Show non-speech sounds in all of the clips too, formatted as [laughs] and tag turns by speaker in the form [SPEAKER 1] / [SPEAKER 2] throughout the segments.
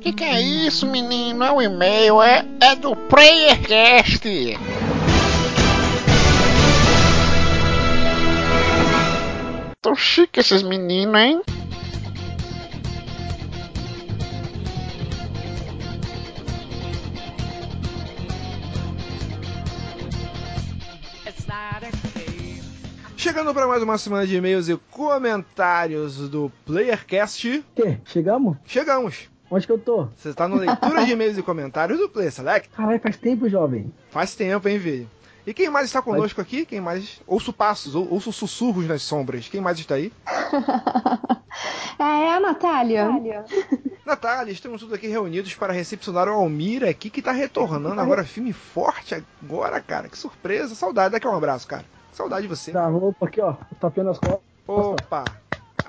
[SPEAKER 1] Que que é isso, menino? É um e-mail, é, é do PlayerCast. Tão chique esses meninos, hein?
[SPEAKER 2] Chegando para mais uma semana de e-mails e comentários do PlayerCast.
[SPEAKER 3] Que? Chegamos?
[SPEAKER 2] Chegamos.
[SPEAKER 3] Onde que eu tô?
[SPEAKER 2] Você está no leitura de e-mails e comentários do Player Select.
[SPEAKER 3] Caralho, faz tempo, jovem.
[SPEAKER 2] Faz tempo, hein, filho? E quem mais está conosco aqui? Quem mais? Ouço passos, ou- ouço sussurros nas sombras. Quem mais está aí? [laughs]
[SPEAKER 4] É a Natália. [laughs]
[SPEAKER 2] Natália, estamos todos aqui reunidos para recepcionar o Almir aqui, que tá retornando agora, filme forte agora, cara. Que surpresa, saudade. Daqui um abraço, cara. Saudade de você.
[SPEAKER 3] Da roupa aqui, ó. Tapando as costas.
[SPEAKER 2] Opa!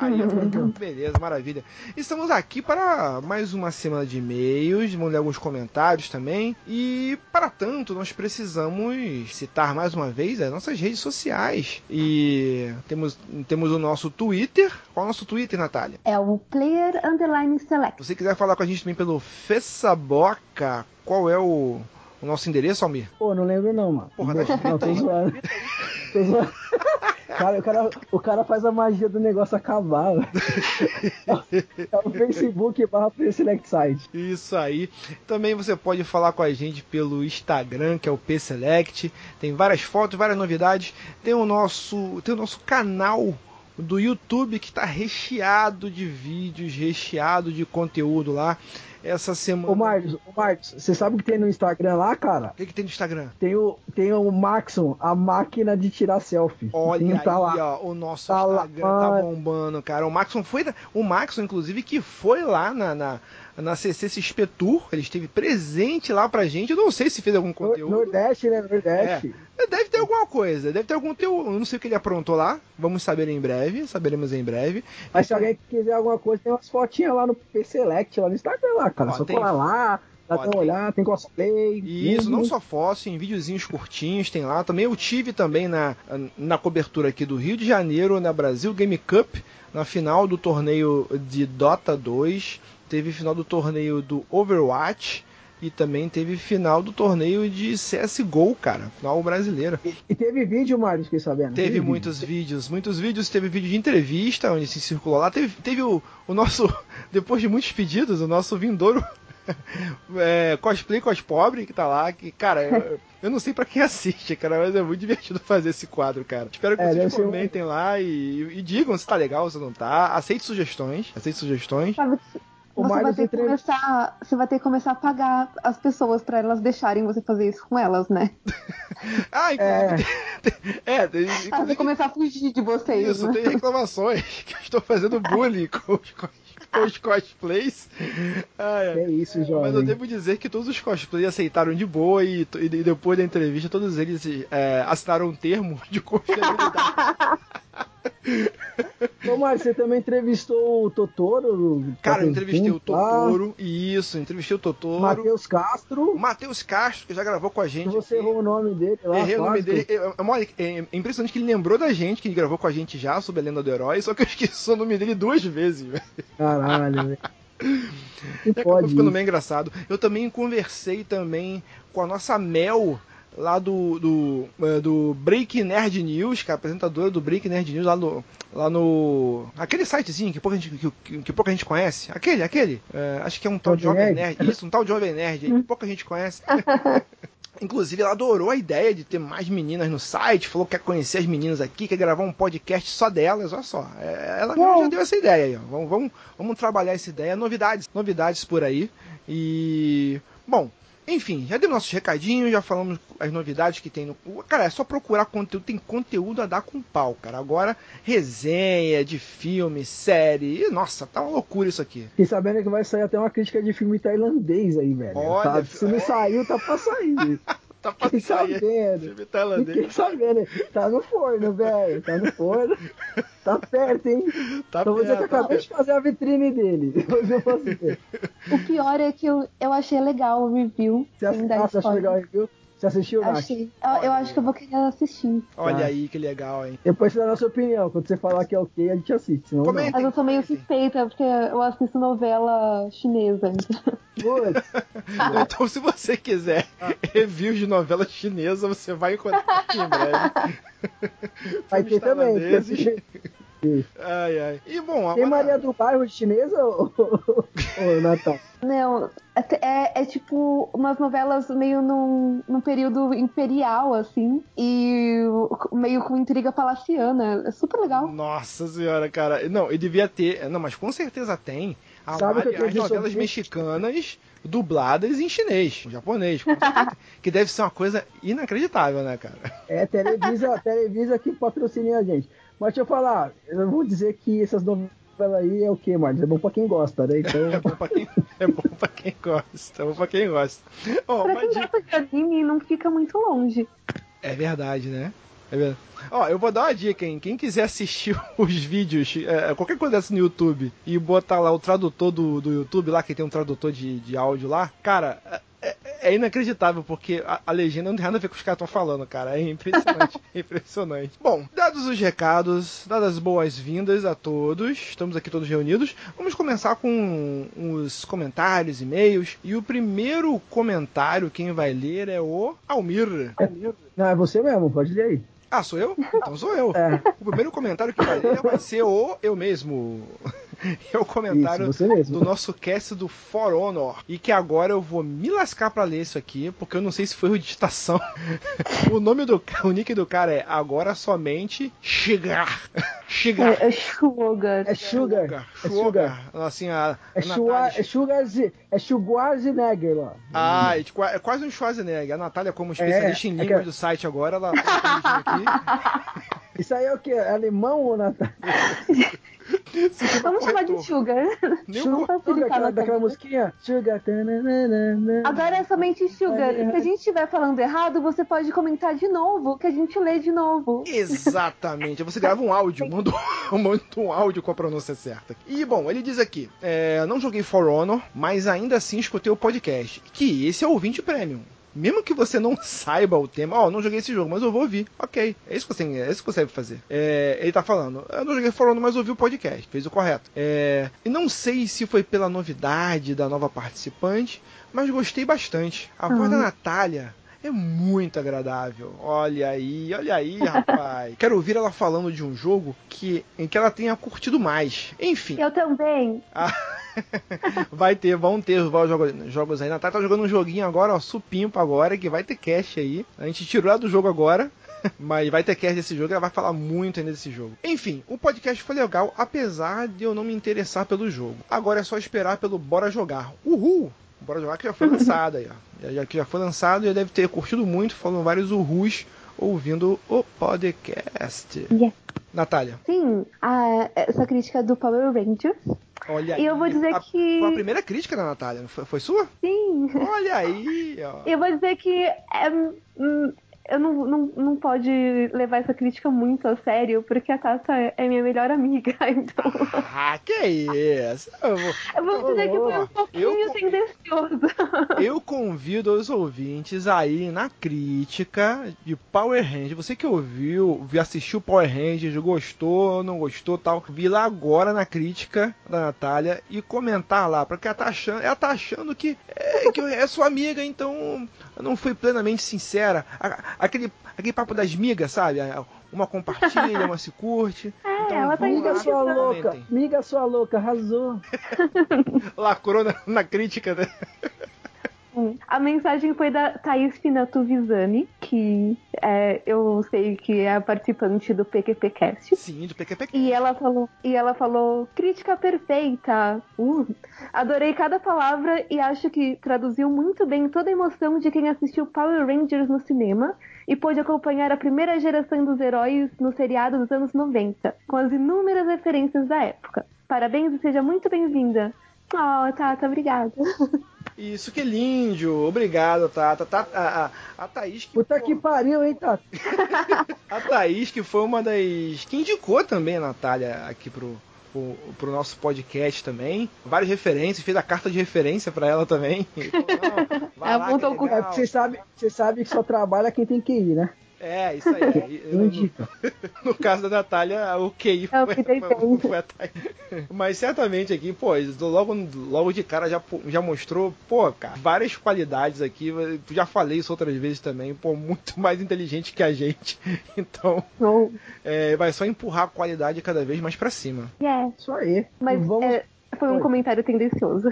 [SPEAKER 2] Aí, ó, beleza, maravilha. Estamos aqui para mais uma semana de e-mails, vamos ler alguns comentários também. E, para tanto, nós precisamos citar mais uma vez as nossas redes sociais. E temos, temos o nosso Twitter. Qual é o nosso Twitter, Natália?
[SPEAKER 4] É o Player Underline Select.
[SPEAKER 2] Se você quiser falar com a gente também pelo Fessaboca, qual é o, o nosso endereço, Almir?
[SPEAKER 3] Pô, não lembro não, mano.
[SPEAKER 2] Porra, tá
[SPEAKER 3] não, tô zoando. tô zoando. [laughs] Cara, o, cara, o cara faz a magia do negócio acabar. É o Facebook barra Select Site.
[SPEAKER 2] Isso aí. Também você pode falar com a gente pelo Instagram, que é o P-Select. Tem várias fotos, várias novidades. Tem o nosso, tem o nosso canal do YouTube que está recheado de vídeos, recheado de conteúdo lá. Essa semana.
[SPEAKER 3] Ô, Marcos, ô, Marcos, você sabe o que tem no Instagram lá, cara?
[SPEAKER 2] O que, que tem no Instagram?
[SPEAKER 3] Tem o, tem o Maxon, a máquina de tirar selfie.
[SPEAKER 2] Olha aí,
[SPEAKER 3] tá lá.
[SPEAKER 2] ó, o nosso
[SPEAKER 3] Tá lá,
[SPEAKER 2] Instagram tá
[SPEAKER 3] mano.
[SPEAKER 2] bombando, cara. O Maxon foi. da- O Maxon, inclusive, que foi lá na, na, na CCXP Tour. Ele esteve presente lá pra gente. Eu não sei se fez algum conteúdo.
[SPEAKER 3] Nordeste, né? Nordeste.
[SPEAKER 2] Deve ter alguma coisa, deve ter algum teu. Eu não sei o que ele aprontou lá. Vamos saber em breve, saberemos em breve.
[SPEAKER 3] Mas se alguém quiser alguma coisa, tem umas fotinhas lá no P Select, lá no Instagram lá, cara.
[SPEAKER 2] Ó,
[SPEAKER 3] Só
[SPEAKER 2] tem-
[SPEAKER 3] colar lá, dá
[SPEAKER 2] Ó,
[SPEAKER 3] olhar, tem cosplay.
[SPEAKER 2] E isso, não só foto, em videozinhos curtinhos tem lá. Também eu tive também na, na cobertura aqui do Rio de Janeiro, na Brasil Game Cup, na final do torneio de Dota 2. Teve final do torneio do Overwatch. E também teve final do torneio de CSGO, cara. Final brasileiro.
[SPEAKER 3] E teve vídeo, Mário, fiquei sabendo.
[SPEAKER 2] Teve
[SPEAKER 3] vídeo.
[SPEAKER 2] muitos vídeos, muitos vídeos. Teve vídeo de entrevista, onde se circulou lá. Teve, teve o, o nosso, [laughs] depois de muitos pedidos, o nosso vindouro [laughs] é, cosplay pobres que tá lá. Que, cara, eu, eu não sei pra quem assiste, cara, mas é muito divertido fazer esse quadro, cara. Espero que
[SPEAKER 3] É,
[SPEAKER 2] vocês
[SPEAKER 3] ser um-
[SPEAKER 2] comentem lá e, e digam se tá legal, se não tá. Aceite sugestões. Aceite sugestões.
[SPEAKER 4] Você, vai ter que começar, você vai ter que começar a pagar as pessoas pra elas deixarem você fazer isso com elas, né? [laughs]
[SPEAKER 2] Ah, inclusive. [laughs] É, tem,
[SPEAKER 4] Pra você
[SPEAKER 2] inclusive
[SPEAKER 4] começar a fugir de vocês,
[SPEAKER 2] Isso,
[SPEAKER 4] né?
[SPEAKER 2] tem reclamações [laughs] que eu estou fazendo bullying com os, com os cosplays. Ai, ai.
[SPEAKER 3] É isso, jovem.
[SPEAKER 2] Mas eu devo dizer que todos os cosplays aceitaram de boa e, e depois da entrevista todos eles é, assinaram um termo de confiabilidade. [laughs]
[SPEAKER 3] Ô, Mário, você também entrevistou o Totoro?
[SPEAKER 2] Cara, eu
[SPEAKER 3] Tá
[SPEAKER 2] entrevistei o Totoro, isso, entrevistei o Totoro.
[SPEAKER 3] Matheus Castro.
[SPEAKER 2] Matheus Castro, que já gravou com a gente.
[SPEAKER 3] Você
[SPEAKER 2] aqui.
[SPEAKER 3] errou o nome dele lá.
[SPEAKER 2] Errei o nome dele. É, é, é- é impressionante que ele lembrou da gente, que ele gravou com a gente já sobre a lenda do herói, só que eu [laughs] esqueci o nome dele duas vezes, velho.
[SPEAKER 3] Caralho, [laughs] velho.
[SPEAKER 2] E acabou ficando meio engraçado. Eu também conversei também com a nossa Mel, lá do, do, eh, do Break Nerd News, que é a apresentadora do Break Nerd News lá no. Lá no. Aquele sitezinho que pouca gente, que, que- pouca gente conhece. Aquele, aquele. Eh, acho que é um tal de
[SPEAKER 3] Jovem Nerd?
[SPEAKER 2] Nerd. Isso, um tal de Jovem Nerd que pouca gente conhece. [laughs] Inclusive, ela adorou a ideia de ter mais meninas no site, falou que quer conhecer as meninas aqui, quer gravar um podcast só delas, olha só. É, Ela já, já deu essa ideia aí, ó. Vamos, vamos, vamos trabalhar essa ideia. Novidades, novidades por aí. E. Bom, enfim, já demos nossos recadinhos, já falamos as novidades que tem no. Cara, é só procurar conteúdo, tem conteúdo a dar com pau, cara. Agora, resenha de filme, série. Ih, Nossa, tá uma loucura isso aqui.
[SPEAKER 3] Fiquei sabendo que vai sair até uma crítica de filme tailandês aí, velho.
[SPEAKER 2] Olha,
[SPEAKER 3] Tá- se não saiu, tá pra sair. [laughs]
[SPEAKER 2] Tá pra
[SPEAKER 3] Fiquei
[SPEAKER 2] sair.
[SPEAKER 3] sabendo.
[SPEAKER 2] Filme tailandês.
[SPEAKER 3] Fiquei sabendo. Tá no forno, velho. Tá no forno. Tá perto, hein?
[SPEAKER 2] Tá
[SPEAKER 3] então você que
[SPEAKER 2] perto, tá
[SPEAKER 3] acabou de fazer a vitrine dele. [laughs] Eu fazer.
[SPEAKER 4] O pior é que eu, eu achei legal o review.
[SPEAKER 3] Você ah, você achou
[SPEAKER 4] spoiler.
[SPEAKER 3] legal o review? Você assistiu, Nath?
[SPEAKER 4] Achei. Eu, eu acho que eu vou querer assistir.
[SPEAKER 2] Olha
[SPEAKER 3] Tá.
[SPEAKER 2] aí que legal, hein?
[SPEAKER 3] Depois você dá a nossa opinião. Quando você falar que é ok, a gente assiste. Senão
[SPEAKER 2] Comenta.
[SPEAKER 3] não.
[SPEAKER 4] Mas eu sou meio suspeita, porque eu assisto novela chinesa. então. [laughs]
[SPEAKER 2] Então, se você quiser reviews de novela chinesa, você vai encontrar aqui em breve.
[SPEAKER 3] vai ter também. [laughs]
[SPEAKER 2] Ai, ai. E bom,
[SPEAKER 3] Tem. Maria do Bairro chinesa ou, Natal?
[SPEAKER 4] Não, é, é tipo umas novelas meio num, num período imperial, assim, e meio com intriga palaciana. É super legal.
[SPEAKER 2] Nossa senhora, cara. Não, ele devia ter. Não, mas com certeza tem. A
[SPEAKER 3] Sabe
[SPEAKER 2] Mari- as novelas mexicanas dubladas em chinês, em japonês. [laughs] que deve ser uma coisa inacreditável, né, cara?
[SPEAKER 3] É, Televisa, Televisa que patrocina a gente. Mas deixa eu falar, eu vou dizer que essas novelas aí é o que, Marcos? É bom pra quem gosta, né? [laughs]
[SPEAKER 2] É
[SPEAKER 3] Então,
[SPEAKER 2] bom pra quem, é bom pra quem gosta. É bom pra quem gosta. Ó,
[SPEAKER 4] Pra quem
[SPEAKER 2] dica-
[SPEAKER 4] gosta de anime, não fica muito longe.
[SPEAKER 2] É verdade, né? É verdade. Ó, eu vou dar uma dica, hein? Quem quiser assistir [laughs] os vídeos, é, qualquer coisa dessa no YouTube, e botar lá o tradutor do, do YouTube, lá que tem um tradutor de, de áudio lá, cara, é, inacreditável, porque a, a legenda não tem nada a ver com o que os caras estão falando, cara. É impressionante, [laughs] é impressionante. Bom, dados os recados, dadas as boas-vindas a todos, estamos aqui todos reunidos, vamos começar com os comentários, e-mails, e o primeiro comentário, quem vai ler é o Almir.
[SPEAKER 3] não, é você mesmo, pode ler aí.
[SPEAKER 2] Ah, sou eu? Então sou eu.
[SPEAKER 3] É.
[SPEAKER 2] O primeiro comentário que vai ler vai ser o eu mesmo. [laughs] É o comentário
[SPEAKER 3] Isso,
[SPEAKER 2] do nosso cast do For Honor. E que agora eu vou me lascar pra ler isso aqui, porque eu não sei se foi digitação. [laughs] o nome do o nick do cara é agora somente Shigar. Shigar. [laughs]
[SPEAKER 4] É, é Sugar.
[SPEAKER 3] É Sugar. É Sugar.
[SPEAKER 2] Sugar. Assim, a,
[SPEAKER 3] É,
[SPEAKER 2] a Natália-
[SPEAKER 3] é Sugar é Schwarzenegger lá.
[SPEAKER 2] Ah, é tipo- é quase um Schwarzenegger. A Natália, como especialista
[SPEAKER 3] É,
[SPEAKER 2] em
[SPEAKER 3] é
[SPEAKER 2] língua
[SPEAKER 3] que-
[SPEAKER 2] do site agora, ela tá.
[SPEAKER 3] Isso aí é o que? É alemão ou Natal?
[SPEAKER 4] Vamos chamar de Sugar.
[SPEAKER 3] Sugar, daquela, daquela musiquinha? Sugar.
[SPEAKER 4] Agora é somente Sugar. Se a gente estiver falando errado, você pode comentar de novo, que a gente lê de novo.
[SPEAKER 2] Exatamente. Você grava um áudio, manda um, [laughs] manda um áudio com a pronúncia certa. E bom, ele diz aqui: é, não joguei For Honor, mas ainda assim escutei o podcast. Que esse é o ouvinte premium. Mesmo que você não [laughs] saiba o tema, ó, não joguei esse jogo, mas eu vou ouvir. Ok, é isso que você, é isso que você deve fazer. É, ele tá falando, eu não joguei Honor, mas ouvi o podcast, fez o correto. É, e não sei se foi pela novidade da nova participante, mas gostei bastante. A voz da Natália é muito agradável. Olha aí, olha aí, [laughs] rapaz. Quero ouvir ela falando de um jogo que em que ela tenha curtido mais. Enfim,
[SPEAKER 4] Eu também.
[SPEAKER 2] ah, [laughs] vai ter, vão ter vários jogos, jogos aí. Natália tá jogando um joguinho agora, ó, supimpa agora, que vai ter cast aí. A gente tirou ela do jogo agora. [laughs] Mas vai ter cast desse jogo, ela vai falar muito ainda desse jogo. Enfim, o podcast foi legal, apesar de eu não me interessar pelo jogo. Agora é só esperar pelo Bora Jogar. Uhul! Bora Jogar que já foi [laughs] lançado aí, ó. Já, que já foi lançado, já deve ter curtido muito, falando vários uhus ouvindo o podcast.
[SPEAKER 4] Yeah.
[SPEAKER 2] Natália,
[SPEAKER 4] Sim, a- essa crítica do Power Rangers.
[SPEAKER 2] Olha
[SPEAKER 4] E
[SPEAKER 2] aí.
[SPEAKER 4] eu vou dizer
[SPEAKER 2] a,
[SPEAKER 4] que-
[SPEAKER 2] Foi a primeira crítica da Natália, foi, foi sua?
[SPEAKER 4] Sim.
[SPEAKER 2] Olha aí, ó.
[SPEAKER 4] Eu vou dizer que é, hum, eu não, não, não pode levar essa crítica muito a sério, porque a Tata é minha melhor amiga, [laughs] então.
[SPEAKER 2] Ah, que isso? Eu, vou-
[SPEAKER 4] Eu vou dizer que foi um pouquinho
[SPEAKER 2] Eu-
[SPEAKER 4] tendencioso. [laughs]
[SPEAKER 2] eu convido os ouvintes a irem na crítica de Power Rangers. Você que ouviu, vi- assistiu Power Rangers, gostou, não gostou, tal, vi lá agora na crítica da Natália e comentar lá, porque ela tá achando, ela tá achando que é, que é sua amiga, então eu não fui plenamente sincera. A- Aquele, aquele papo das migas, sabe? Uma compartilha, uma se curte. [laughs] Então,
[SPEAKER 4] ela tá
[SPEAKER 3] Miga sua louca,
[SPEAKER 2] comentem.
[SPEAKER 3] miga sua louca, arrasou. [laughs]
[SPEAKER 2] Lacrou na, na crítica, né? [laughs]
[SPEAKER 4] A mensagem foi da Thaís Finato Visani, que é, eu sei que é a participante do PQPcast.
[SPEAKER 2] Sim, do PQP.
[SPEAKER 4] E ela falou, e ela falou, crítica perfeita. Uh, adorei cada palavra e acho que traduziu muito bem toda a emoção de quem assistiu Power Rangers no cinema e pôde acompanhar a primeira geração dos heróis no seriado dos anos 90, com as inúmeras referências da época. Parabéns e seja muito bem-vinda. Oh, Tata, obrigada. [laughs]
[SPEAKER 2] Isso que lindo, obrigado, Tata. Tá, a, a, a Thaís que
[SPEAKER 3] Puta
[SPEAKER 2] pô,
[SPEAKER 3] que pariu, hein, Tata? [laughs]
[SPEAKER 2] a Thaís que foi uma das que indicou também a Natália aqui pro pro, pro nosso podcast também. Várias referências, fez a carta de referência pra ela também. Falou, [laughs] não, vai lá, é
[SPEAKER 3] É você sabe, você sabe que só trabalha quem tem que ir, né?
[SPEAKER 2] É, isso aí.
[SPEAKER 3] Quem indica. [laughs]
[SPEAKER 2] No caso da Natália, o QI
[SPEAKER 4] É o
[SPEAKER 2] foi,
[SPEAKER 4] que tem
[SPEAKER 2] foi- foi atrás. Mas certamente aqui, pô, logo, logo de cara já, já mostrou, pô, cara, várias qualidades aqui. Já falei isso outras vezes também, pô, muito mais inteligente que a gente. [laughs] Então,
[SPEAKER 4] Oh,
[SPEAKER 2] é, vai só empurrar a qualidade cada vez mais pra cima.
[SPEAKER 4] yeah.
[SPEAKER 3] Isso aí.
[SPEAKER 4] Mas
[SPEAKER 3] vamos,
[SPEAKER 4] é, foi um
[SPEAKER 3] Oi.
[SPEAKER 4] comentário tendencioso.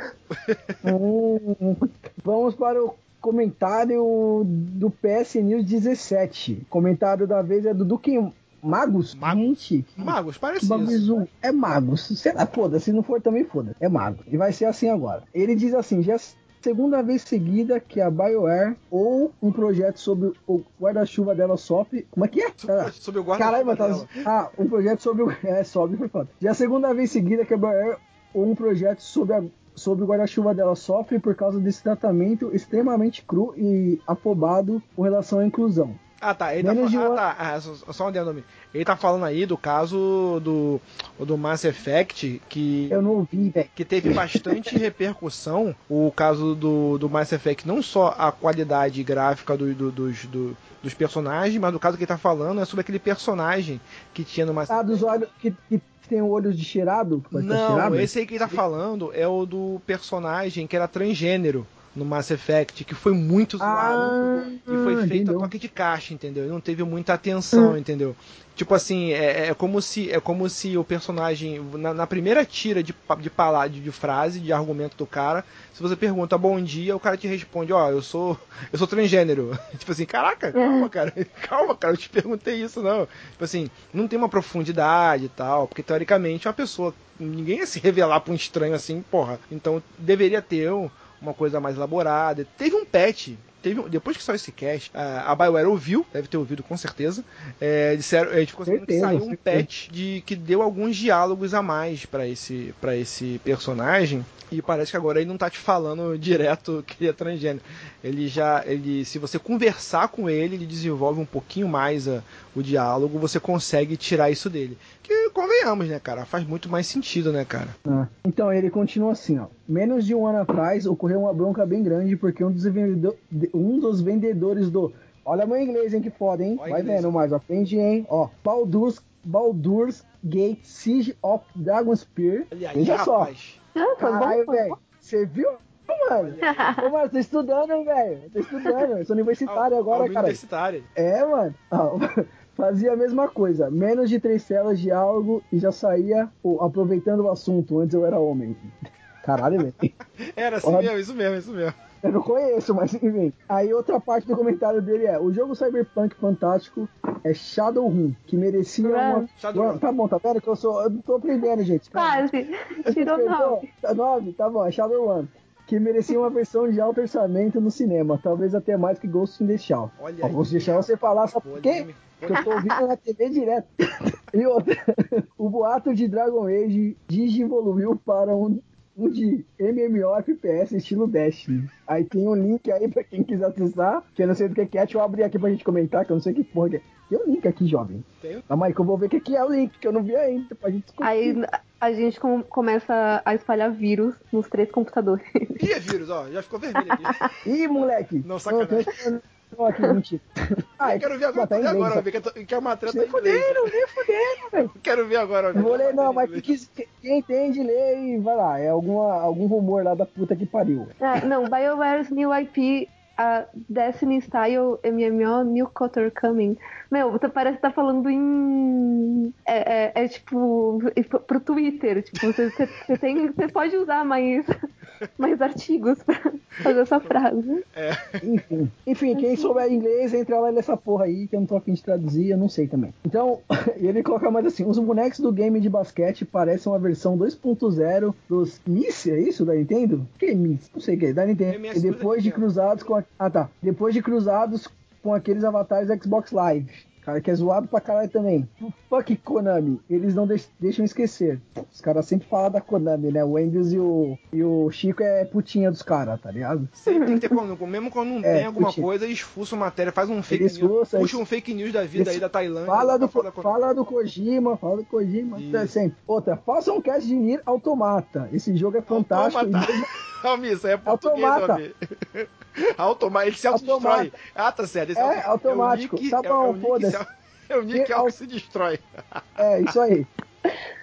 [SPEAKER 3] Hum, vamos para o comentário do PS News 17. Comentário da vez é do Duque Magos.
[SPEAKER 2] Magos.
[SPEAKER 3] Gente,
[SPEAKER 2] Magos,
[SPEAKER 3] que
[SPEAKER 2] parece isso.
[SPEAKER 3] É Magos. Sei lá, foda. Se não for também foda. É Mago. E vai ser assim agora. Ele diz assim: já é segunda vez seguida que a BioWare ou um projeto sobre o guarda-chuva dela sofre. Como é que é? Pera.
[SPEAKER 2] Sobre o guarda
[SPEAKER 3] Caralho. Ah, um projeto sobre o. [laughs] É, sobe foi foda. Já é segunda vez seguida que a BioWare ou um projeto sobre, a... sobre o guarda-chuva dela sofre por causa desse tratamento extremamente cru e afobado com relação à inclusão.
[SPEAKER 2] Ah, tá. Ele tá,
[SPEAKER 3] Menos
[SPEAKER 2] falando,
[SPEAKER 3] de
[SPEAKER 2] ah,
[SPEAKER 3] uma-
[SPEAKER 2] tá. Ah, só, só um amigo. Ele tá falando aí do caso do, do Mass Effect, que,
[SPEAKER 3] Eu não ouvi, velho.
[SPEAKER 2] que teve bastante [laughs] repercussão. O caso do, do Mass Effect, não só a qualidade gráfica do, do- dos, do- dos personagens, mas o caso que ele tá falando é sobre aquele personagem que tinha no Mass
[SPEAKER 3] Ah, dos olhos que, que tem olhos de cheirado?
[SPEAKER 2] Não,
[SPEAKER 3] cheirado?
[SPEAKER 2] esse aí que ele tá falando é o do personagem que era transgênero no Mass Effect, que foi muito zoado.
[SPEAKER 3] Ah,
[SPEAKER 2] E foi feito a toque de caixa, entendeu? E não teve muita
[SPEAKER 3] Hum.
[SPEAKER 2] atenção, entendeu? Tipo assim, é, é como se é como se o personagem na, na primeira tira de de palavra de, de frase, de argumento do cara, se você pergunta bom dia, o cara te responde, ó, eu sou eu sou transgênero. [laughs] tipo assim, caraca, calma, cara. [laughs] Calma, cara, eu te perguntei isso não. Tipo assim, não tem uma profundidade e tal, porque teoricamente uma pessoa, ninguém ia se revelar pra um estranho assim, porra. Então deveria ter um- uma coisa mais elaborada. Teve um patch. Teve, depois que saiu esse cast, a, a BioWare ouviu, deve ter ouvido com certeza. É, disseram, a gente conseguiu que
[SPEAKER 3] Certeza,
[SPEAKER 2] saiu um patch de que deu alguns diálogos a mais pra esse, pra esse personagem. E parece que agora ele não tá te falando [laughs] direto que ele é transgênero. Ele já, ele, se você conversar com ele, ele desenvolve um pouquinho mais a- o diálogo, você consegue tirar isso dele. Que convenhamos, né, cara? Faz muito mais sentido, né, cara?
[SPEAKER 3] Ah, Então ele continua assim, ó. Menos de um ano atrás ocorreu uma bronca bem grande porque um dos, um dos vendedores do. Olha meu inglês, hein, que foda, hein?
[SPEAKER 2] Olha
[SPEAKER 3] Vai
[SPEAKER 2] inglês.
[SPEAKER 3] vendo mais, aprende, hein? Ó, Baldur's, Baldur's Gate Siege of Dragonspear.
[SPEAKER 2] Olha aí,
[SPEAKER 3] Veja só.
[SPEAKER 4] Ah,
[SPEAKER 3] Caralho, velho. Você viu, mano? Ô, mano, tô estudando, velho. Tô estudando. Eu sou universitário
[SPEAKER 2] Al-
[SPEAKER 3] agora, cara.
[SPEAKER 2] universitário.
[SPEAKER 3] É, mano. Ó, [laughs] Fazia a mesma coisa. Menos de três telas de algo e já saía pô, aproveitando o assunto. Antes eu era homem. Caralho, velho. [laughs]
[SPEAKER 2] Era assim
[SPEAKER 3] Ó.
[SPEAKER 2] mesmo, isso mesmo, isso mesmo. [laughs]
[SPEAKER 3] Eu não conheço, mas enfim. Aí outra parte do comentário dele é: o jogo Cyberpunk fantástico é Shadowrun, que merecia uma.
[SPEAKER 2] Shadowrun.
[SPEAKER 3] Tá bom, tá vendo que eu sou. Eu não tô aprendendo, gente.
[SPEAKER 4] Quase. [laughs] Tirou nove.
[SPEAKER 3] Tá nove? Tá bom, é Shadowrun. Que merecia uma versão de alto orçamento no cinema, talvez até mais que Ghost in the Shell.
[SPEAKER 2] Olha
[SPEAKER 3] Ó. Ghost in the Shell você falar, sabe por quê? Porque eu tô ouvindo na TV direto. [laughs] E outra, o boato de Dragon Age desenvoluiu para um, um de MMO FPS estilo Destiny. Aí tem um link aí pra quem quiser acessar, que eu não sei do que que é, deixa eu abrir aqui pra gente comentar, que eu não sei que porra que é. Tem um link aqui, jovem.
[SPEAKER 2] Tem?
[SPEAKER 3] Aí que eu vou ver o que que é o link, que eu não vi ainda, pra gente discutir.
[SPEAKER 4] Aí a gente com- começa a espalhar vírus nos três computadores.
[SPEAKER 2] Ih, é vírus, ó, já ficou vermelho aqui.
[SPEAKER 3] Ih, moleque!
[SPEAKER 2] Não, sacanagem.
[SPEAKER 3] Não, não, aqui, mentira. Ah, [laughs]
[SPEAKER 2] Eu quero ver agora,
[SPEAKER 3] tá inglês,
[SPEAKER 2] agora, ver que, eu tô- que a matéria tá
[SPEAKER 3] Nem fuderam, nem fuderam, velho. [laughs]
[SPEAKER 2] Quero ver agora.
[SPEAKER 3] Vou ler, não, mas
[SPEAKER 2] que
[SPEAKER 3] quem, quem entende, lê e vai lá. É alguma, algum rumor lá da puta que pariu.
[SPEAKER 4] Ah, não, BioWare's new IP, a Destiny Style MMO New Cotter Coming. Meu, você parece que tá falando em. É, é- é tipo. pro Twitter. Tipo, você, você, você tem. Você pode usar mais, mais artigos pra fazer essa frase.
[SPEAKER 3] Enfim, enfim, quem souber inglês, entra lá e lê essa porra aí, que eu não tô afim de traduzir, eu não sei também. Então, [laughs] ele coloca mais assim: os bonecos do game de basquete parecem uma versão 2.0 dos Miss, é isso da Nintendo? Que Miss? Não sei o que, é, da Nintendo.
[SPEAKER 2] MS
[SPEAKER 3] E depois de cruzados com. A, ah tá. Depois de cruzados com aqueles avatares Xbox Live. Cara, que é zoado pra caralho também. Fuck Konami. Eles não deix- deixam esquecer. Os caras sempre falam da Konami, né? O Engels e o, e o Chico é putinha dos caras, tá ligado?
[SPEAKER 2] Sempre tem que ter, quando- mesmo quando não
[SPEAKER 3] É,
[SPEAKER 2] tem alguma
[SPEAKER 3] puxa.
[SPEAKER 2] coisa, eles fuçam matéria, faz um fake
[SPEAKER 3] Eles
[SPEAKER 2] news.
[SPEAKER 3] fuçam,
[SPEAKER 2] Puxa um fake news da vida
[SPEAKER 3] eles-
[SPEAKER 2] aí da Tailândia.
[SPEAKER 3] Fala do, fala do Kojima, fala do Kojima. Tá sempre. Outra, faça um cast de Nier Automata. Esse jogo é fantástico. [laughs]
[SPEAKER 2] Automata. Almir, isso aí é português,
[SPEAKER 3] Automata.
[SPEAKER 2] Almir. [laughs] Automa ele se autodestrói.
[SPEAKER 3] Automata.
[SPEAKER 2] Ah, tá certo. Esse
[SPEAKER 3] É,
[SPEAKER 2] auto-
[SPEAKER 3] automático.
[SPEAKER 2] É o Nick,
[SPEAKER 3] Tá
[SPEAKER 2] é-
[SPEAKER 3] bom,
[SPEAKER 2] é Nick
[SPEAKER 3] foda-se.
[SPEAKER 2] se- É o Nick
[SPEAKER 3] Que
[SPEAKER 2] Alco
[SPEAKER 3] au-
[SPEAKER 2] se destrói.
[SPEAKER 3] É, isso aí.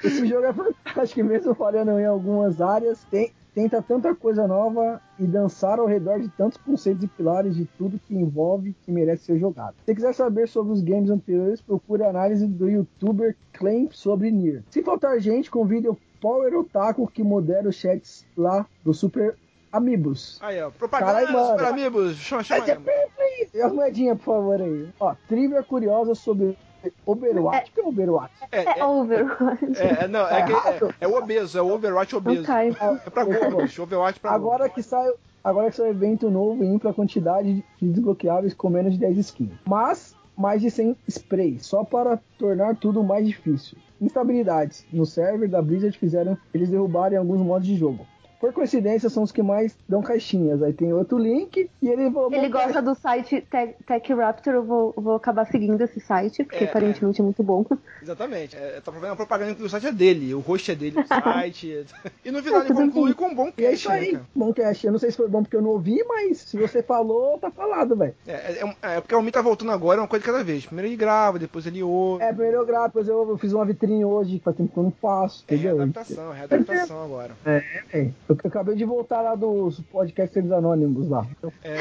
[SPEAKER 3] Esse jogo é fantástico, mesmo falhando em algumas áreas, tem, tenta tanta coisa nova e dançar ao redor de tantos conceitos e pilares de tudo que envolve que merece ser jogado. Se quiser saber sobre os games anteriores, procure a análise do youtuber Claim sobre Nier. Se faltar gente, convide o Power Otaku que modera os chats lá do Super Amigos.
[SPEAKER 2] Aí, ó. Propaganda
[SPEAKER 3] Caralho, mano.
[SPEAKER 2] Super Amigos. Chama, chama
[SPEAKER 3] é
[SPEAKER 2] aí.
[SPEAKER 3] perfeita. As moedinhas, por favor, aí. Ó, trivia curiosa sobre Overwatch. O que é Overwatch?
[SPEAKER 2] É,
[SPEAKER 4] É
[SPEAKER 2] é,
[SPEAKER 4] Overwatch.
[SPEAKER 2] é, é, não, é, é, é o obeso, é o Overwatch obeso.
[SPEAKER 4] Ok.
[SPEAKER 2] É pra gordos, Overwatch pra
[SPEAKER 3] Agora
[SPEAKER 2] gordos.
[SPEAKER 3] que sai, agora que sai evento novo e a quantidade de desbloqueáveis com menos de 10 skins. Mas mais de 100 sprays, só para tornar tudo mais difícil. Instabilidades. No server da Blizzard fizeram eles derrubarem alguns modos de jogo. Por coincidência, são os que mais dão caixinhas. Aí tem outro link e ele falou.
[SPEAKER 4] Ele gosta do site Tech, Tech Raptor, eu vou, vou acabar seguindo esse site, porque
[SPEAKER 2] É,
[SPEAKER 4] aparentemente é muito bom.
[SPEAKER 2] Exatamente. É, tá a propaganda que o site é dele, o host é dele, o [laughs] site. e no final ele conclui com um bom
[SPEAKER 3] E é
[SPEAKER 2] cast,
[SPEAKER 3] isso
[SPEAKER 2] né,
[SPEAKER 3] aí,
[SPEAKER 2] cara?
[SPEAKER 3] bom cast. Eu não sei se foi bom porque eu não ouvi, mas se você falou, tá falado, velho.
[SPEAKER 2] É, é, é porque o Almir tá voltando agora, é uma coisa de cada vez. Primeiro ele grava, depois ele ouve.
[SPEAKER 3] É, primeiro eu gravo, depois eu, eu fiz uma vitrine hoje, que faz tempo que eu não faço,
[SPEAKER 2] É
[SPEAKER 3] entendeu?
[SPEAKER 2] readaptação, é readaptação agora.
[SPEAKER 3] É, eu, eu acabei de voltar lá dos podcasters anônimos lá.
[SPEAKER 2] É,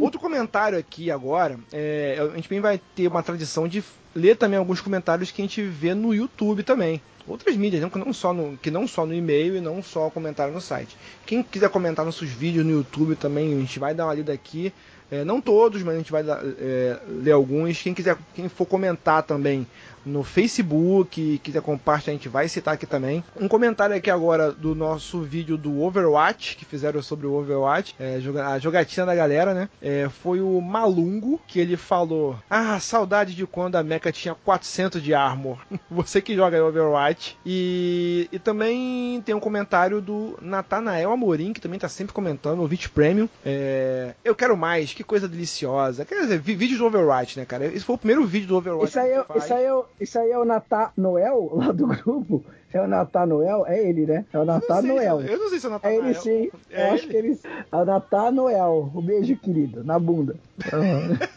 [SPEAKER 2] Outro comentário aqui agora, é, a gente também vai ter uma tradição de ler também alguns comentários que a gente vê no YouTube também. Outras mídias, não, que não só no, que não só no e-mail e não só comentário no site. Quem quiser comentar nossos vídeos no YouTube também, a gente vai dar uma lida aqui. É, não todos, mas a gente vai é, ler alguns. Quem quiser, quem for comentar também no Facebook, quiser compartilhar, a gente vai citar aqui também. Um comentário aqui agora do nosso vídeo do Overwatch, que fizeram sobre o Overwatch, é, a jogatina da galera, né? É, foi o Malungo, que ele falou: Ah, saudade de quando a Mecha tinha 400 de armor. [laughs] Você que joga Overwatch. E, e também tem um comentário do Natanael Amorim, que também tá sempre comentando, o Vit Premium. É, eu quero mais, que coisa deliciosa. Quer dizer, vídeo do Overwatch, né, cara? Esse foi o primeiro vídeo do Overwatch.
[SPEAKER 3] Isso aí,
[SPEAKER 2] que faz.
[SPEAKER 3] isso, aí o- isso aí é o Natá Noel, lá do grupo. É o Natá Noel? É ele, né? É o Natá
[SPEAKER 2] se-
[SPEAKER 3] Noel.
[SPEAKER 2] Eu não sei se é o
[SPEAKER 3] É
[SPEAKER 2] Natanael.
[SPEAKER 3] ele sim.
[SPEAKER 2] É
[SPEAKER 3] eu acho
[SPEAKER 2] ele?
[SPEAKER 3] que ele. É o Natá Noel. Um beijo, querido. Na bunda. Aham. [laughs]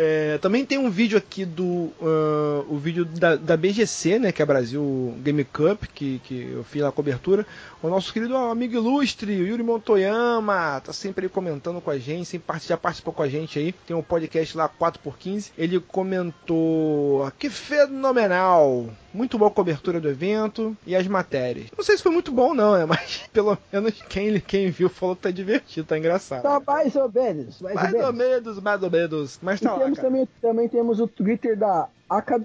[SPEAKER 2] É, também tem um vídeo aqui do ah, o vídeo da, da BGC, né, que é Brasil Game Cup, que, que eu fiz a cobertura. O nosso querido amigo ilustre, o Yuri Montoyama, tá sempre aí comentando com a gente, sempre já participou com a gente aí. Tem um podcast lá 4x15. Ele comentou que fenomenal! Muito boa cobertura do evento e as matérias. Não sei se foi muito bom não, né, [laughs] mas pelo menos quem, quem viu falou que tá divertido, tá engraçado.
[SPEAKER 3] Tá mais ou menos. Mais,
[SPEAKER 2] mais
[SPEAKER 3] ou menos.
[SPEAKER 2] mais ou menos. Mas
[SPEAKER 3] E
[SPEAKER 2] tá lá,
[SPEAKER 3] temos também, também temos o Twitter da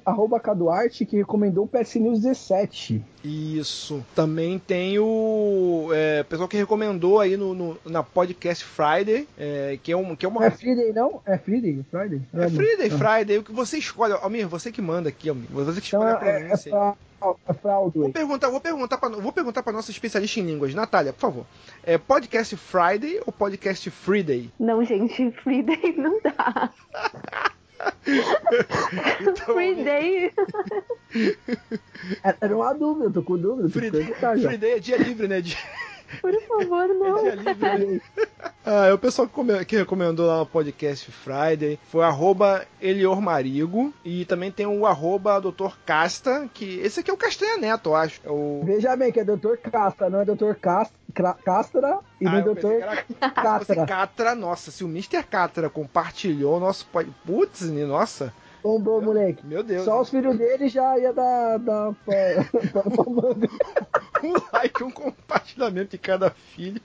[SPEAKER 3] arroba Caduarte, que recomendou o PS News 17.
[SPEAKER 2] Isso. Também tem o é, pessoal que recomendou aí no, no- na Podcast Friday, é, que é, um, que é uma.
[SPEAKER 3] é Friday, não? É Friday? Friday?
[SPEAKER 2] É Friday,
[SPEAKER 3] Ah.
[SPEAKER 2] Friday, o que você escolhe. Almir, você que manda aqui, Almir. Você que
[SPEAKER 3] Então
[SPEAKER 2] escolhe a
[SPEAKER 3] é, é,
[SPEAKER 2] pronúncia. aí.
[SPEAKER 3] fra, é
[SPEAKER 2] Vou perguntar, vou perguntar para vou perguntar para nossa especialista em línguas, Natália, por favor. É podcast Friday ou podcast Friday?
[SPEAKER 4] Não, gente, Free Day [laughs] não dá. [laughs]
[SPEAKER 2] Então,
[SPEAKER 4] Free Day.
[SPEAKER 3] É, Era uma dúvida, eu tô com dúvida. Que
[SPEAKER 2] Friday,
[SPEAKER 3] perguntar já.
[SPEAKER 2] Friday é dia livre, né? Dia,
[SPEAKER 4] Por favor, [laughs]
[SPEAKER 2] é
[SPEAKER 4] não.
[SPEAKER 2] dia livre, né? [laughs] Ah, é o pessoal que, come- que recomendou lá o podcast Friday foi o arroba Elior Marigo e também tem o arroba Dr. Casta, que esse aqui é o Castanha Neto, eu acho. É o...
[SPEAKER 3] Veja bem que é Dr. Casta, não é Dr. Cast, Castra e
[SPEAKER 2] Ah, pensei
[SPEAKER 3] Dr.
[SPEAKER 2] era- [laughs]
[SPEAKER 3] Catra.
[SPEAKER 2] Catra, nossa, se o Mr. Catra compartilhou o nosso. Putz, nossa,
[SPEAKER 3] Bombou, moleque.
[SPEAKER 2] meu Deus.
[SPEAKER 3] Só os filhos dele já ia dar, dar pra, pra, pra manga.
[SPEAKER 2] Um [laughs] like, um compartilhamento de cada filho.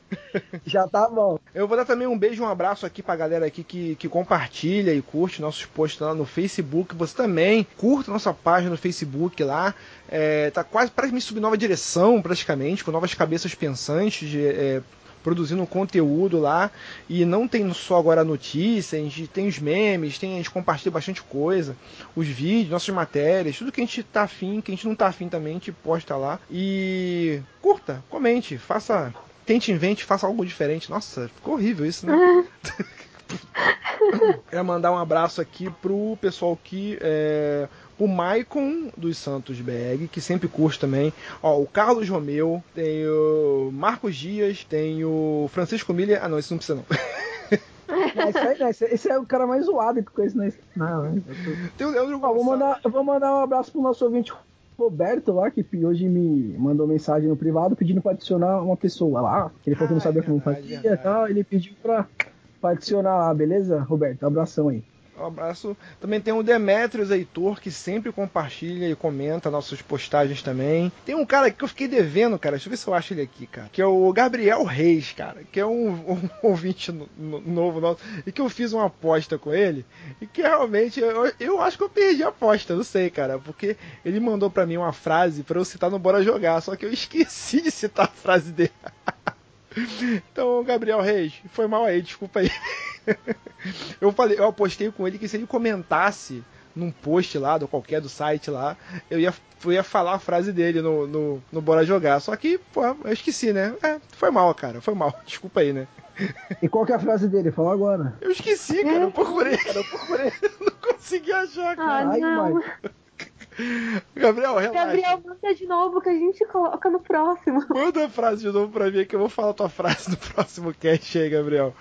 [SPEAKER 3] Já tá bom.
[SPEAKER 2] Eu vou dar também um beijo, um abraço aqui pra galera aqui que, que compartilha e curte nossos posts lá no Facebook. Você também curta nossa página no Facebook lá. É, tá quase para me subir nova direção, praticamente, com novas cabeças pensantes de, é, produzindo conteúdo lá. E não tem só agora a notícia, a gente tem os memes, tem, a gente compartilha bastante coisa, os vídeos, nossas matérias, tudo que a gente tá afim, que a gente não tá afim também, a gente posta lá. E curta, comente, faça. Tente, invente, faça algo diferente. Nossa, ficou horrível isso, né? [laughs] Quero mandar um abraço aqui pro pessoal que. É, o Maicon dos Santos Berg, que sempre curte também. Ó, o Carlos Romeu, tem o Marcos Dias, tem o Francisco Milha. Ah, não, esse não precisa não.
[SPEAKER 3] Não, esse, não, é o cara mais zoado que eu conheço nesse. Não, né?
[SPEAKER 2] Tem o Leandro
[SPEAKER 3] Ó, vou mandar, eu vou mandar um abraço pro nosso ouvinte Roberto lá, que hoje me mandou mensagem no privado pedindo pra adicionar uma pessoa lá. que Ele falou que não
[SPEAKER 2] Ah,
[SPEAKER 3] sabia
[SPEAKER 2] é
[SPEAKER 3] como fazia e tal. Ele pediu pra, pra adicionar lá, beleza, Roberto? Abração aí.
[SPEAKER 2] Um abraço. Também tem o Demetrios Heitor, que sempre compartilha e comenta nossas postagens também. Tem um cara que eu fiquei devendo, cara. Deixa eu ver se eu acho ele aqui, cara. Que é o Gabriel Reis, cara. Que é um, [laughs] um ouvinte no- no- novo nosso. E que eu fiz uma aposta com ele. E que realmente eu, eu acho que eu perdi a aposta, não sei, cara. Porque ele mandou pra mim uma frase pra eu citar no Bora Jogar. Só que eu [laughs] esqueci de citar a frase dele. [laughs] Então, Gabriel Reis, foi mal aí, desculpa aí. [laughs] Eu falei, eu apostei com ele que se ele comentasse num post lá, do qualquer do site lá, eu ia, eu ia falar a frase dele no, no, no Bora Jogar. Só que, pô, eu esqueci, né? É, foi mal, cara, foi mal. [laughs] Desculpa aí, né?
[SPEAKER 3] E qual que é a frase dele? Fala agora.
[SPEAKER 2] Eu esqueci, cara, eu procurei, cara, eu procurei. [laughs] Não consegui achar,
[SPEAKER 4] Ah,
[SPEAKER 2] cara.
[SPEAKER 3] Ai,
[SPEAKER 4] não.
[SPEAKER 3] mãe.
[SPEAKER 2] Gabriel, relaxa.
[SPEAKER 4] Gabriel, manda de novo que a gente coloca no próximo.
[SPEAKER 2] Manda a frase de novo pra mim que eu vou falar a tua frase no próximo cast aí, Gabriel.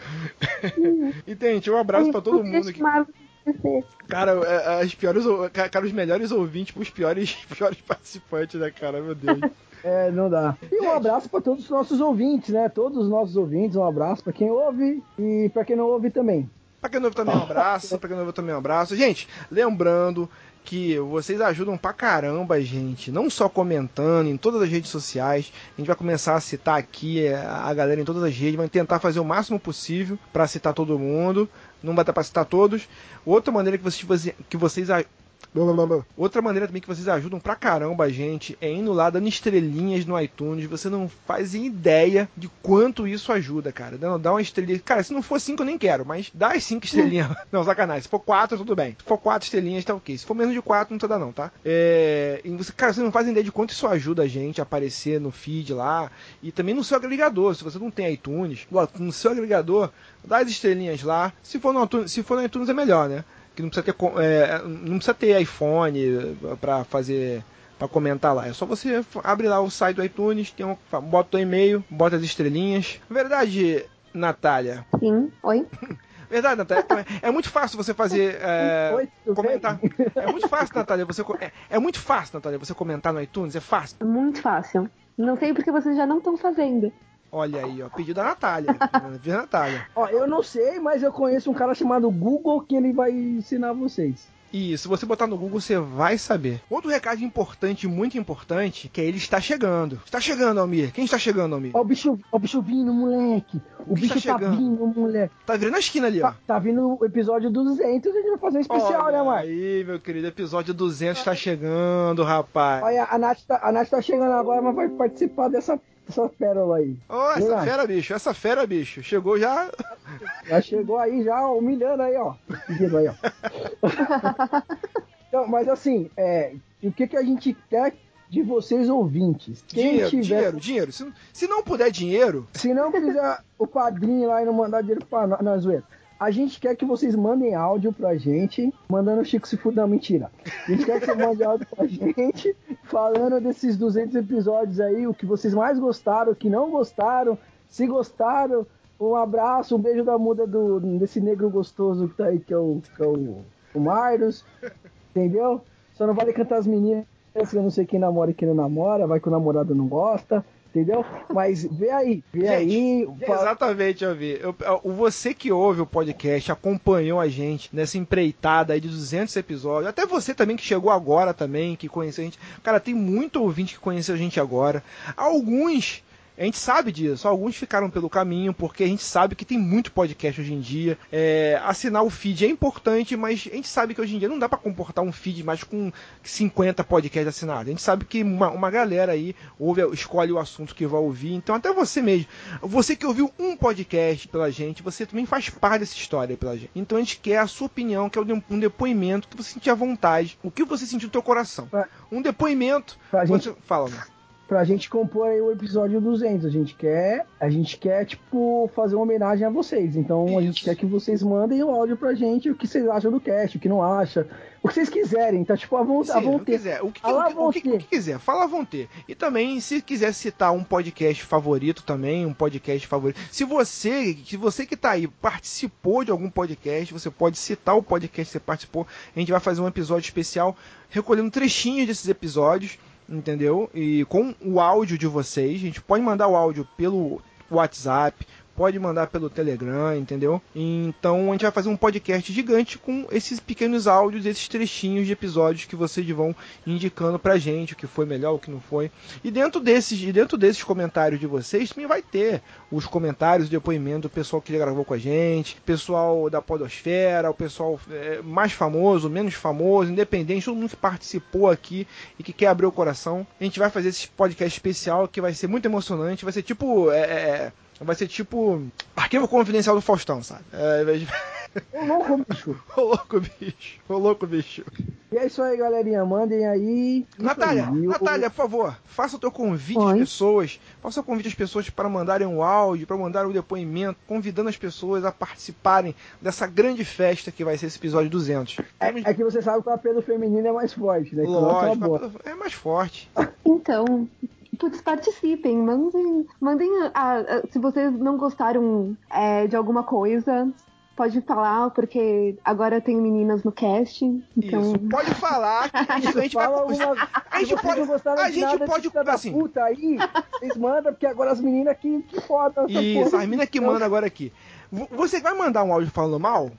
[SPEAKER 2] [laughs] Entende? Um abraço pra todo mundo aqui.
[SPEAKER 4] aqui.
[SPEAKER 2] Cara, é, as piores, ou- cara, os melhores ouvintes pros piores, [laughs] piores participantes, né, cara? Meu Deus.
[SPEAKER 3] É, não dá. E um abraço pra todos os nossos ouvintes, né? Todos os nossos ouvintes, um abraço pra quem ouve e pra quem não ouve também.
[SPEAKER 2] Pra quem não ouve também um [laughs] abraço, pra quem não ouve também um abraço. Gente, lembrando que vocês ajudam pra caramba, gente. Não só comentando em todas as redes sociais. A gente vai começar a citar aqui é, a galera em todas as redes. Vai tentar fazer o máximo possível pra citar todo mundo. Não vai dar pra citar todos. Outra maneira que vocês, que vocês a- Outra maneira também que vocês ajudam pra caramba a gente é indo lá dando estrelinhas no iTunes. Você não faz ideia de quanto isso ajuda, cara. Dá dá uma estrelinha. Cara, se não for cinco, eu nem quero, mas dá as cinco estrelinhas. [laughs] Não, sacanagem. Se for quatro, tudo bem. Se for quatro estrelinhas, tá ok. Se for menos de quatro, não precisa dar, não, tá? É... E você, cara, você não faz ideia de quanto isso ajuda a gente a aparecer no feed lá. E também no seu agregador. Se você não tem iTunes, no seu agregador, dá as estrelinhas lá. Se for no iTunes, se for no iTunes é melhor, né? Que não precisa ter é, não precisa ter iPhone para fazer para comentar lá. É só você abre lá o site do iTunes, tem um, bota o e-mail, bota as estrelinhas. Verdade, Natália.
[SPEAKER 4] Sim, oi? [laughs]
[SPEAKER 2] Verdade, Natália. É, é muito fácil você fazer é, [laughs]
[SPEAKER 3] Oi,
[SPEAKER 2] comentar.
[SPEAKER 3] bem?
[SPEAKER 2] É muito fácil, Natália. Você é, é muito fácil, Natália. Você comentar no iTunes. É fácil.
[SPEAKER 4] Muito fácil. Não sei porque vocês já não estão fazendo.
[SPEAKER 2] Olha aí, ó. Pedido da Natália. Pedido da Natália.
[SPEAKER 3] Ó, eu não sei, mas eu conheço um cara chamado Google que ele vai ensinar vocês.
[SPEAKER 2] E se você botar no Google, você vai saber. Outro recado importante, muito importante, que é ele está chegando. Está chegando, Almir. Quem está chegando, Almir?
[SPEAKER 3] Ó o bicho, ó o bicho vindo, moleque. O,
[SPEAKER 2] bicho
[SPEAKER 3] bicho
[SPEAKER 2] tá
[SPEAKER 3] tá, vindo, moleque.
[SPEAKER 2] Tá virando a esquina ali, ó.
[SPEAKER 3] Tá, tá vindo o episódio 200, a gente vai fazer um especial,
[SPEAKER 2] Olha
[SPEAKER 3] né, mano?
[SPEAKER 2] Aí, meu querido, episódio 200 está chegando, rapaz.
[SPEAKER 3] Olha, a Nath, tá, a Nath tá chegando agora, mas vai participar dessa, dessa pérola aí.
[SPEAKER 2] Ô, essa
[SPEAKER 3] Verdade.
[SPEAKER 2] fera, bicho, essa fera, bicho. Chegou já.
[SPEAKER 3] Já chegou aí, já humilhando aí, ó. Pedindo aí, ó. [laughs] então, mas assim, é, o que, que a gente quer de vocês ouvintes? Quem
[SPEAKER 2] Dinheiro,
[SPEAKER 3] tiver.
[SPEAKER 2] dinheiro, dinheiro. Se, se não puder dinheiro,
[SPEAKER 3] Se não quiser o padrinho lá e não mandar dinheiro pra nós, não, zoeira. A gente quer que vocês mandem áudio pra gente, mandando o Chico se fuder, não, mentira. A gente quer que você mande áudio pra gente, falando desses 200 episódios aí, o que vocês mais gostaram, o que não gostaram. Se gostaram, um abraço, um beijo da muda do, desse negro gostoso que tá aí, que é o, que é o, o Marlos. Entendeu? Só não vale cantar as meninas, eu não sei quem namora e quem não namora, vai que o namorado não gosta. Entendeu? Mas vê aí, vê
[SPEAKER 2] Gente,
[SPEAKER 3] aí.
[SPEAKER 2] Exatamente, eu vi. Eu, o você que ouve o podcast, acompanhou a gente nessa empreitada aí de 200 episódios. Até você também que chegou agora também, que conheceu a gente. Cara, tem muito ouvinte que conheceu a gente agora. Alguns A gente sabe disso. Alguns ficaram pelo caminho, porque a gente sabe que tem muito podcast hoje em dia. É, assinar o feed é importante, mas a gente sabe que hoje em dia não dá para comportar um feed mais com 50 podcasts assinados. A gente sabe que uma, uma galera aí ouve, escolhe o assunto que vai ouvir. Então, até você mesmo. Você que ouviu um podcast pela gente, você também faz parte dessa história pela gente. Então, a gente quer a sua opinião, que é um depoimento que você sentir à vontade. O que você sentiu no teu coração. Um depoimento.
[SPEAKER 3] Pra
[SPEAKER 2] você...
[SPEAKER 3] gente...
[SPEAKER 2] Fala, mano
[SPEAKER 3] pra gente compor aí o episódio 200. A gente quer, a gente quer tipo fazer uma homenagem a vocês. Então Isso. a gente quer que vocês mandem o áudio pra gente, o que vocês acham do cast, o que não acha, o que vocês quiserem. Então tipo, a vontade,
[SPEAKER 2] Sim, o que quiser, o que, o, que, o, que, o que, quiser, fala vão ter. E também se quiser citar um podcast favorito também, um podcast favorito. Se você, se você que tá aí participou de algum podcast, você pode citar o podcast que você participou. A gente vai fazer um episódio especial recolhendo trechinhos desses episódios entendeu? E com o áudio de vocês, a gente pode mandar o áudio pelo WhatsApp, pode mandar pelo Telegram, entendeu? Então a gente vai fazer um podcast gigante com esses pequenos áudios, esses trechinhos de episódios que vocês vão indicando pra gente o que foi melhor, o que não foi. E dentro desses, e dentro desses comentários de vocês também vai ter os comentários, o depoimento do pessoal que já gravou com a gente, pessoal da Podosfera, o pessoal é, mais famoso, menos famoso, independente, todo mundo que participou aqui e que quer abrir o coração. A gente vai fazer esse podcast especial que vai ser muito emocionante, vai ser tipo. É, é, Vai ser tipo arquivo confidencial do Faustão, sabe? É,
[SPEAKER 3] de... Ô louco, bicho. [laughs]
[SPEAKER 2] Ô louco, bicho. Ô louco, bicho.
[SPEAKER 3] E é isso aí, galerinha. Mandem aí.
[SPEAKER 2] Natália, Natália, por favor, faça o teu convite Oi. às pessoas. Faça o convite às pessoas para mandarem um áudio, para mandarem um depoimento, convidando as pessoas a participarem dessa grande festa que vai ser esse episódio 200.
[SPEAKER 3] É, é que você sabe que o apelo feminino é mais forte, né?
[SPEAKER 2] Lógico, é mais forte.
[SPEAKER 4] Então, Putz, participem, mandem, mandem a, a, se vocês não gostaram é, de alguma coisa, pode falar, porque agora tem meninas no cast. Então...
[SPEAKER 2] Isso, pode falar que [laughs] a gente, vai. Alguma...
[SPEAKER 3] A gente pode. A gente pode. Assim, puta aí, vocês mandam, porque agora as meninas que, que
[SPEAKER 2] essa Isso, porra. as meninas que mandam agora aqui. Você vai mandar um áudio falando mal?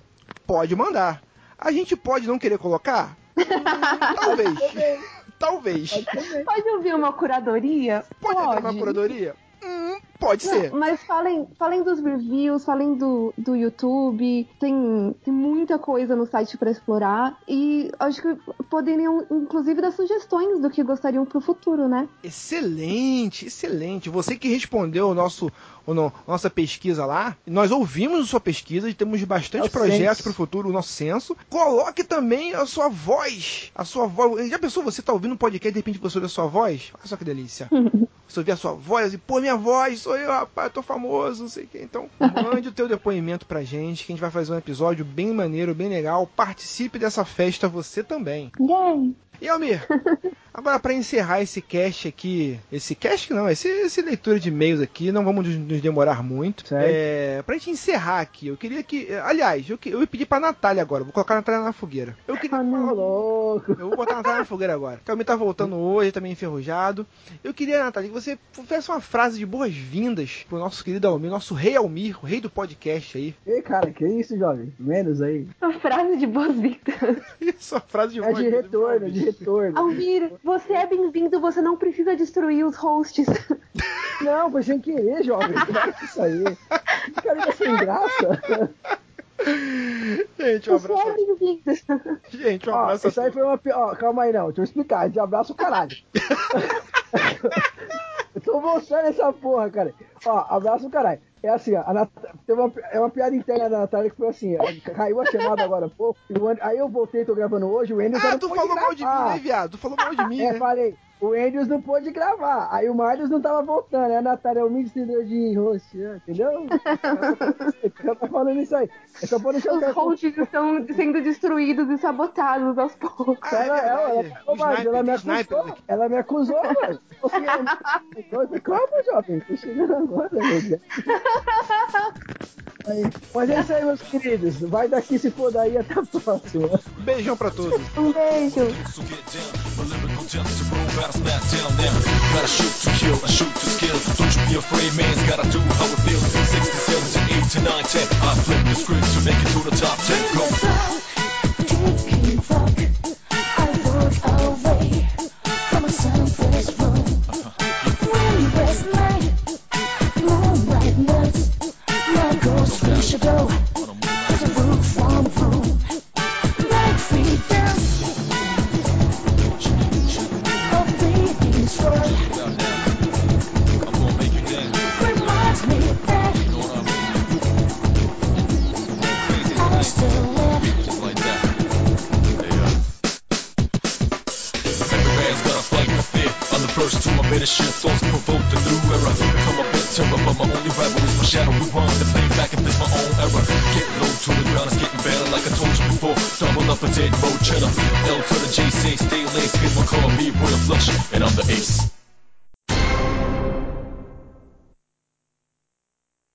[SPEAKER 2] Pode mandar. A gente pode não querer colocar? [laughs] Talvez. Talvez.
[SPEAKER 4] Pode, Pode ouvir uma curadoria?
[SPEAKER 2] Pode, Pode. uma curadoria? Hum, pode Não, ser.
[SPEAKER 4] Mas falem, falem dos reviews, falem do, do YouTube. Tem, tem muita coisa no site para explorar. E acho que poderiam, inclusive, dar sugestões do que gostariam pro futuro, né?
[SPEAKER 2] Excelente, excelente. Você que respondeu o nosso no, nossa pesquisa lá. Nós ouvimos a sua pesquisa e temos bastante é projetos para o futuro, o nosso censo. Coloque também a sua voz. A sua voz. Já pensou você tá ouvindo um podcast e de repente você ouve a sua voz? Olha só que delícia. [laughs] você ouvir a sua voz e, pô, minha voz, sou eu, rapaz, tô famoso, não sei o que. Então, [laughs] mande o teu depoimento pra gente, que a gente vai fazer um episódio bem maneiro, bem legal. Participe dessa festa você também.
[SPEAKER 4] Yay!
[SPEAKER 2] E Almir, [laughs] agora para encerrar esse cast aqui, esse cast não, esse, esse leitura de e-mails aqui, não vamos nos demorar muito. É, pra gente encerrar aqui, eu queria que, aliás, eu, eu ia pedir pra Natália agora, vou colocar a Natália na fogueira. Eu queria,
[SPEAKER 3] ah, louco.
[SPEAKER 2] Eu vou botar a Natália na fogueira agora. O Almir tá voltando hoje, também tá enferrujado. Eu queria, Natália, que você fizesse uma frase de boas-vindas pro nosso querido Almir, nosso rei Almir, o rei do podcast aí.
[SPEAKER 3] Ei, cara, que isso, jovem? Menos aí.
[SPEAKER 4] Uma frase de boas-vindas. [laughs]
[SPEAKER 2] Isso, uma frase de
[SPEAKER 3] boas-vindas. É de retorno, de retorno.
[SPEAKER 4] Almir, você é bem-vindo, você não precisa destruir os hosts. [laughs]
[SPEAKER 3] Não, foi sem querer, jovem. Que isso aí? Que cara tá sem graça.
[SPEAKER 2] Gente, um abraço. É Gente, um abraço.
[SPEAKER 3] Ó, isso aí foi uma. Ó, calma aí, não. Deixa eu explicar. A gente abraça o caralho. [laughs] [laughs] eu tô mostrando essa porra, cara. Ó, abraço o caralho. É assim, a Nat... Teve uma, é uma piada interna da Natália que foi assim, caiu a chamada agora há pouco, aí eu voltei, tô gravando hoje, o Enio
[SPEAKER 2] Ah, tu falou mal de mim, né, viado? Tu falou mal de [laughs] mim,
[SPEAKER 3] É,
[SPEAKER 2] né?
[SPEAKER 3] falei, o Andrews não pôde gravar. Aí o Marius não tava voltando. Aí a Natália é o mix de host, né? entendeu? [laughs] Ela tá falando isso aí. É só pra deixar
[SPEAKER 4] Os hosts estão sendo destruídos e sabotados aos poucos.
[SPEAKER 3] Ah, ela, ela, ela, ela me acusou. Ela me acusou, mano. Calma, jovem. Tô chegando agora, meu Aí. Mas é isso aí, meus queridos. Vai daqui se for daí. Até a próxima.
[SPEAKER 2] Beijão pra todos.
[SPEAKER 4] Um beijo.
[SPEAKER 5] Gotta stand down now. Gotta shoot to kill, I shoot to skill. Don't you be afraid, man's Gotta do how it feels. 67 to 8 to 9, 10. I flip the script to make it to the top 10. Go.